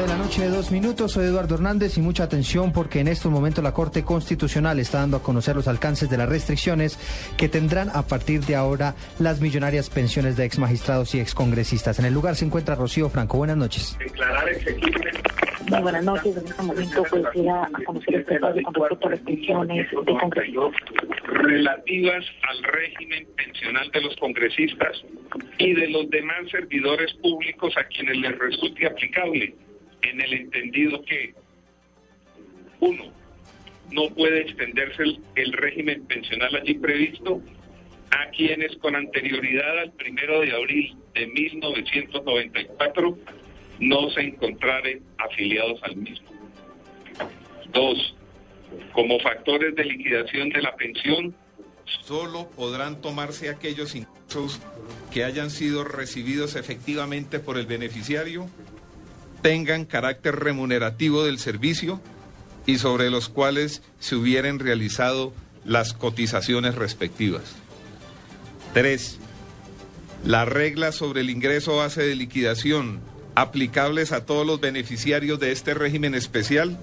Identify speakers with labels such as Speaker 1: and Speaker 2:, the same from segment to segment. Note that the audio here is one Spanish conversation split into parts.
Speaker 1: de la noche de dos minutos, soy Eduardo Hernández y mucha atención porque en estos momentos la Corte Constitucional está dando a conocer los alcances de las restricciones que tendrán a partir de ahora las millonarias pensiones de ex magistrados y ex congresistas. En el lugar se encuentra Rocío Franco. Buenas noches.
Speaker 2: Muy buenas noches. En este momento pues a conocer el con respecto a las pensiones de congresistas.
Speaker 3: Relativas al régimen pensional de los congresistas y de los demás servidores públicos a quienes les resulte aplicable en el entendido que, uno, no puede extenderse el, régimen pensional allí previsto a quienes con anterioridad al primero de abril de 1994 no se encontraren afiliados al mismo. Dos, como factores de liquidación de la pensión,
Speaker 4: solo podrán tomarse aquellos ingresos que hayan sido recibidos efectivamente por el beneficiario tengan carácter remunerativo del servicio y sobre los cuales se hubieran realizado las cotizaciones respectivas. 3. Las reglas sobre el ingreso base de liquidación aplicables a todos los beneficiarios de este régimen especial.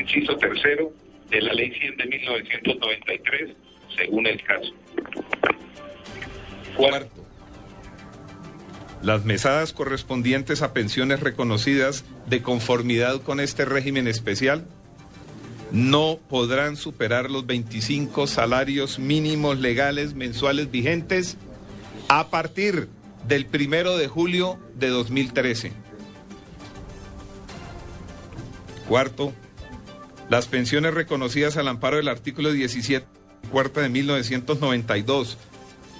Speaker 3: Inciso tercero de la Ley 100 de 1993, según el caso.
Speaker 4: Cuarto las mesadas correspondientes a pensiones reconocidas de conformidad con este régimen especial no podrán superar los 25 salarios mínimos legales mensuales vigentes a partir del primero de julio de 2013. Cuarto, las pensiones reconocidas al amparo del artículo 17, cuarta de 1992,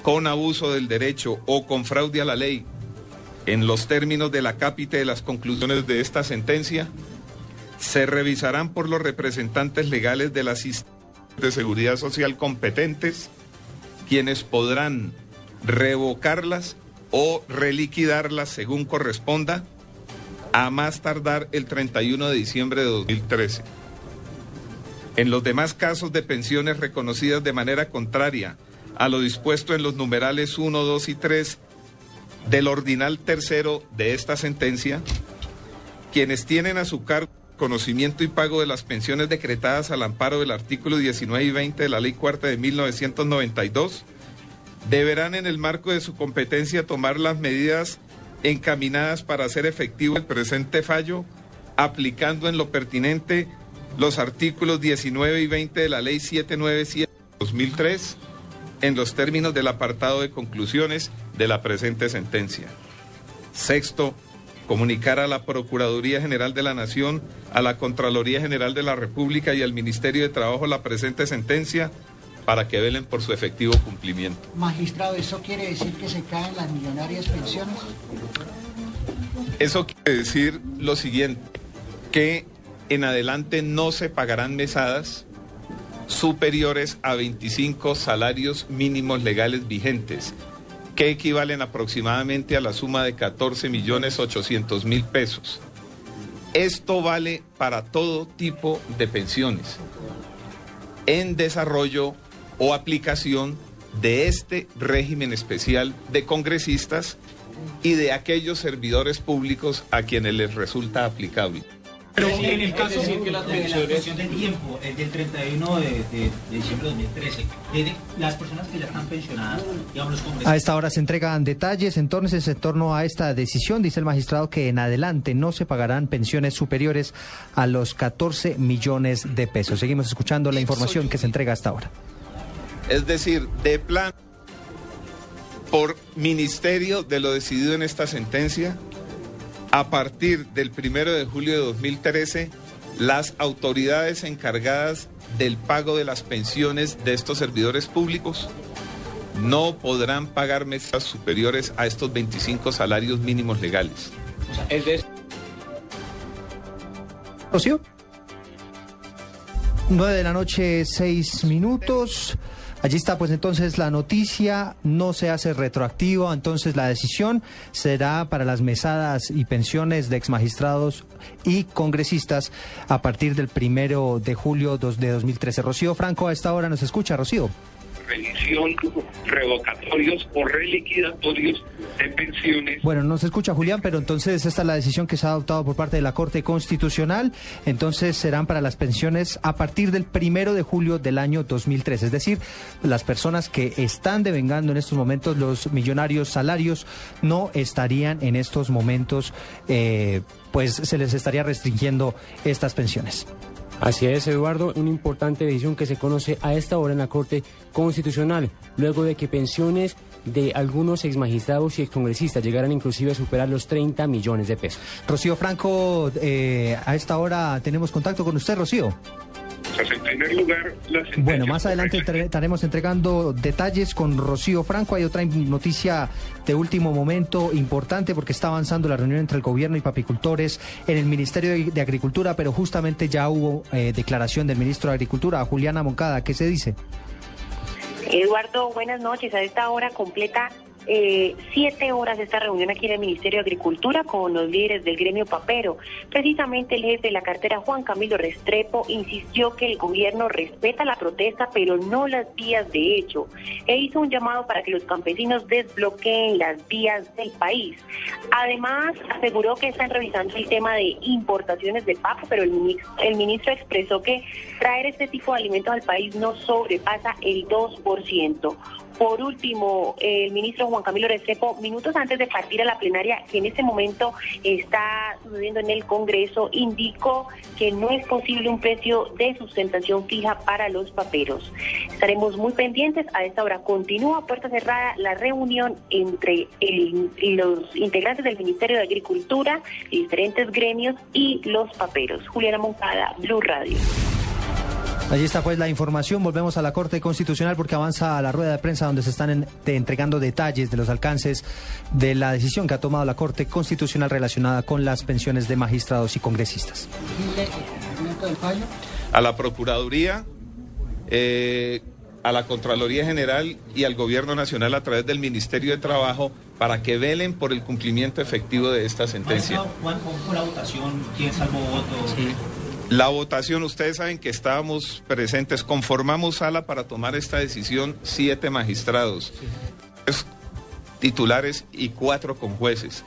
Speaker 4: con abuso del derecho o con fraude a la ley en los términos de la cápita de las conclusiones de esta sentencia, se revisarán por los representantes legales de las de seguridad social competentes, quienes podrán revocarlas o reliquidarlas según corresponda, a más tardar el 31 de diciembre de 2013. En los demás casos de pensiones reconocidas de manera contraria a lo dispuesto en los numerales 1, 2 y 3 del ordinal tercero de esta sentencia, quienes tienen a su cargo conocimiento y pago de las pensiones decretadas al amparo del artículo 19 y 20 de la Ley Cuarta de 1992, deberán en el marco de su competencia tomar las medidas encaminadas para hacer efectivo el presente fallo, aplicando en lo pertinente los artículos 19 y 20 de la Ley 797 2003 en los términos del apartado de conclusiones de la presente sentencia. Sexto, comunicar a la Procuraduría General de la Nación, a la Contraloría General de la República y al Ministerio de Trabajo la presente sentencia para que velen por su efectivo cumplimiento.
Speaker 5: Magistrado, ¿eso quiere decir que se caen las millonarias pensiones?
Speaker 4: Eso quiere decir lo siguiente, que en adelante no se pagarán mesadas superiores a 25 salarios mínimos legales vigentes, que equivalen aproximadamente a la suma de 14 millones 800 mil pesos. Esto vale para todo tipo de pensiones en desarrollo o aplicación de este régimen especial de congresistas y de aquellos servidores públicos a quienes les resulta aplicable.
Speaker 6: Pero en el caso de que la pensiones de tiempo es del 31 de, de, diciembre de 2013, las personas que ya están pensionadas, digamos, los
Speaker 1: A esta hora se entregan detalles entonces en torno a esta decisión. Dice el magistrado que en adelante no se pagarán pensiones superiores a los 14 millones de pesos. Seguimos escuchando la información que se entrega hasta ahora.
Speaker 4: Es decir, de plan, por ministerio de lo decidido en esta sentencia, a partir del primero de julio de 2013, las autoridades encargadas del pago de las pensiones de estos servidores públicos no podrán pagar mesas superiores a estos 25 salarios mínimos legales. Es de...
Speaker 1: Rocío. 9 de la noche, 6 minutos. Allí está pues entonces la noticia, no se hace retroactivo, entonces la decisión será para las mesadas y pensiones de exmagistrados y congresistas a partir del primero de julio de 2013. Rocío Franco a esta hora nos escucha, Rocío.
Speaker 3: Revisión, revocatorios o reliquidatorios de pensiones.
Speaker 1: Bueno, no se escucha Julián, pero entonces esta es la decisión que se ha adoptado por parte de la Corte Constitucional. Entonces serán para las pensiones a partir del primero de julio del año 2003. Es decir, las personas que están devengando en estos momentos los millonarios salarios no estarían en estos momentos, eh, pues se les estaría restringiendo estas pensiones.
Speaker 7: Así es, Eduardo, una importante decisión que se conoce a esta hora en la Corte Constitucional, luego de que pensiones de algunos exmagistrados y excongresistas llegaran inclusive a superar los 30 millones de pesos.
Speaker 1: Rocío Franco, eh, a esta hora tenemos contacto con usted, Rocío.
Speaker 3: Pues en primer lugar, la
Speaker 1: Bueno, más adelante estaremos entregando detalles con Rocío Franco. Hay otra noticia de último momento importante porque está avanzando la reunión entre el gobierno y papicultores en el Ministerio de, de Agricultura, pero justamente ya hubo eh, declaración del ministro de Agricultura, Juliana Moncada. ¿Qué se dice?
Speaker 2: Eduardo, buenas noches. A esta hora completa eh, siete horas esta reunión aquí en el Ministerio de Agricultura con los líderes del gremio papero. Precisamente el jefe de la cartera, Juan Camilo Restrepo, insistió que el gobierno respeta la protesta, pero no las vías de hecho, e hizo un llamado para que los campesinos desbloqueen las vías del país. Además, aseguró que están revisando el tema de importaciones de papo, pero el, mini- el ministro expresó que traer este tipo de alimentos al país no sobrepasa el 2%. Por último, el ministro Juan Camilo Restrepo, minutos antes de partir a la plenaria, que en este momento está sucediendo en el Congreso, indicó que no es posible un precio de sustentación fija para los paperos. Estaremos muy pendientes. A esta hora continúa puerta cerrada la reunión entre los integrantes del Ministerio de Agricultura, diferentes gremios y los paperos. Juliana Moncada, Blue Radio.
Speaker 1: Allí está pues la información. Volvemos a la Corte Constitucional porque avanza la rueda de prensa donde se están en- de- entregando detalles de los alcances de la decisión que ha tomado la Corte Constitucional relacionada con las pensiones de magistrados y congresistas.
Speaker 4: A la Procuraduría, eh, a la Contraloría General y al Gobierno Nacional a través del Ministerio de Trabajo para que velen por el cumplimiento efectivo de esta sentencia.
Speaker 6: Juan, ¿cómo fue la votación? ¿Quién salvó votos?
Speaker 4: La votación, ustedes saben que estábamos presentes, conformamos sala para tomar esta decisión siete magistrados, tres titulares y cuatro con jueces.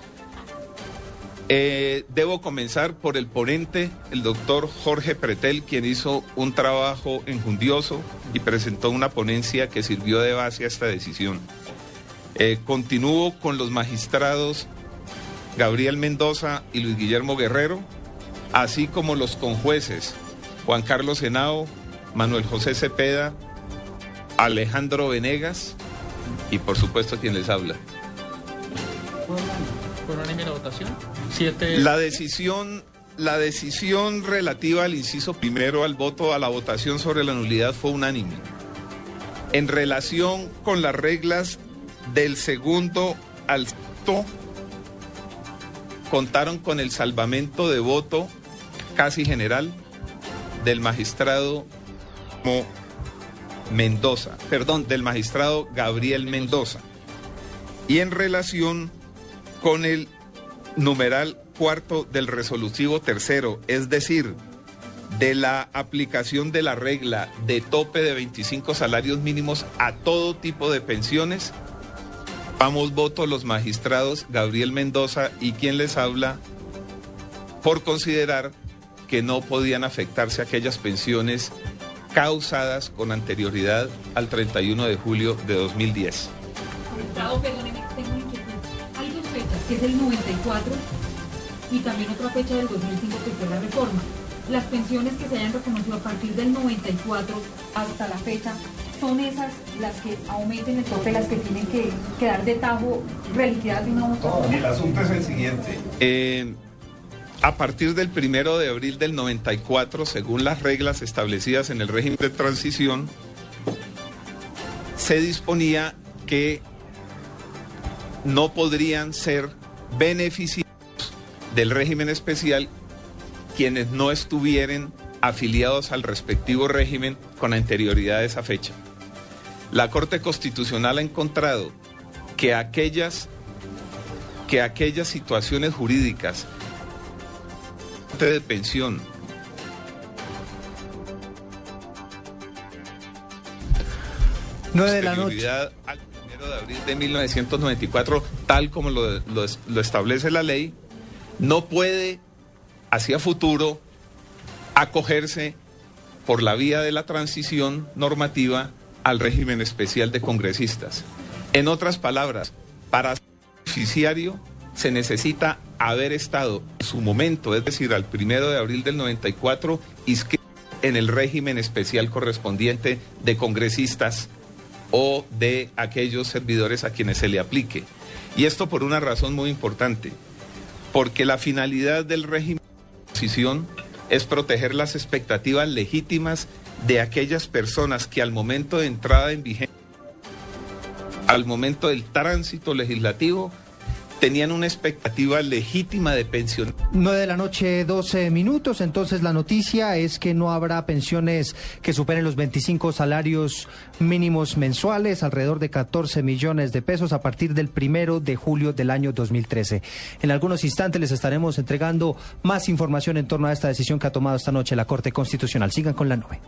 Speaker 4: Eh, debo comenzar por el ponente, el doctor Jorge Pretel, quien hizo un trabajo enjundioso y presentó una ponencia que sirvió de base a esta decisión. Eh, continúo con los magistrados Gabriel Mendoza y Luis Guillermo Guerrero, así como los conjueces Juan Carlos Henao, Manuel José Cepeda, Alejandro Venegas y por supuesto quien les habla.
Speaker 8: por unánime la votación. Siete.
Speaker 4: La decisión, la decisión relativa al inciso primero al voto a la votación sobre la nulidad fue unánime. En relación con las reglas del segundo al sexto, contaron con el salvamento de voto casi general del magistrado Mendoza, perdón, del magistrado Gabriel Mendoza. Y en relación con el numeral cuarto del resolutivo tercero, es decir, de la aplicación de la regla de tope de 25 salarios mínimos a todo tipo de pensiones, vamos voto los magistrados Gabriel Mendoza y quien les habla por considerar que no podían afectarse aquellas pensiones causadas con anterioridad al 31 de julio de 2010.
Speaker 9: Magistrado, perdóneme, tengo inquietud. Hay dos fechas, que es el 94 y también otra fecha del 2005 que fue la reforma. Las pensiones que se hayan reconocido a partir del 94 hasta la fecha, ¿son esas las que aumenten el tope, las que tienen que quedar de tajo reliquidadas de una u otra forma?
Speaker 4: El asunto es el siguiente. Eh, a partir del primero de abril del 94, según las reglas establecidas en el régimen de transición, se disponía que no podrían ser beneficiarios del régimen especial quienes no estuvieran afiliados al respectivo régimen con anterioridad a esa fecha. La Corte Constitucional ha encontrado que aquellas, que aquellas situaciones jurídicas de pensión
Speaker 1: 9 de la noche.
Speaker 4: al de abril de 1994, tal como lo, lo, lo establece la ley, no puede hacia futuro acogerse por la vía de la transición normativa al régimen especial de congresistas. En otras palabras, para ser beneficiario se necesita haber estado en su momento, es decir, al primero de abril del 94, inscrito en el régimen especial correspondiente de congresistas o de aquellos servidores a quienes se le aplique. Y esto por una razón muy importante, porque la finalidad del régimen de transición es proteger las expectativas legítimas de aquellas personas que al momento de entrada en vigencia, al momento del tránsito legislativo, tenían una expectativa legítima de pensión.
Speaker 1: 9 de la noche, 12 minutos. Entonces, la noticia es que no habrá pensiones que superen los 25 salarios mínimos mensuales, alrededor de 14 millones de pesos a partir del primero de julio del año 2013. En algunos instantes les estaremos entregando más información en torno a esta decisión que ha tomado esta noche la Corte Constitucional. Sigan con la nube.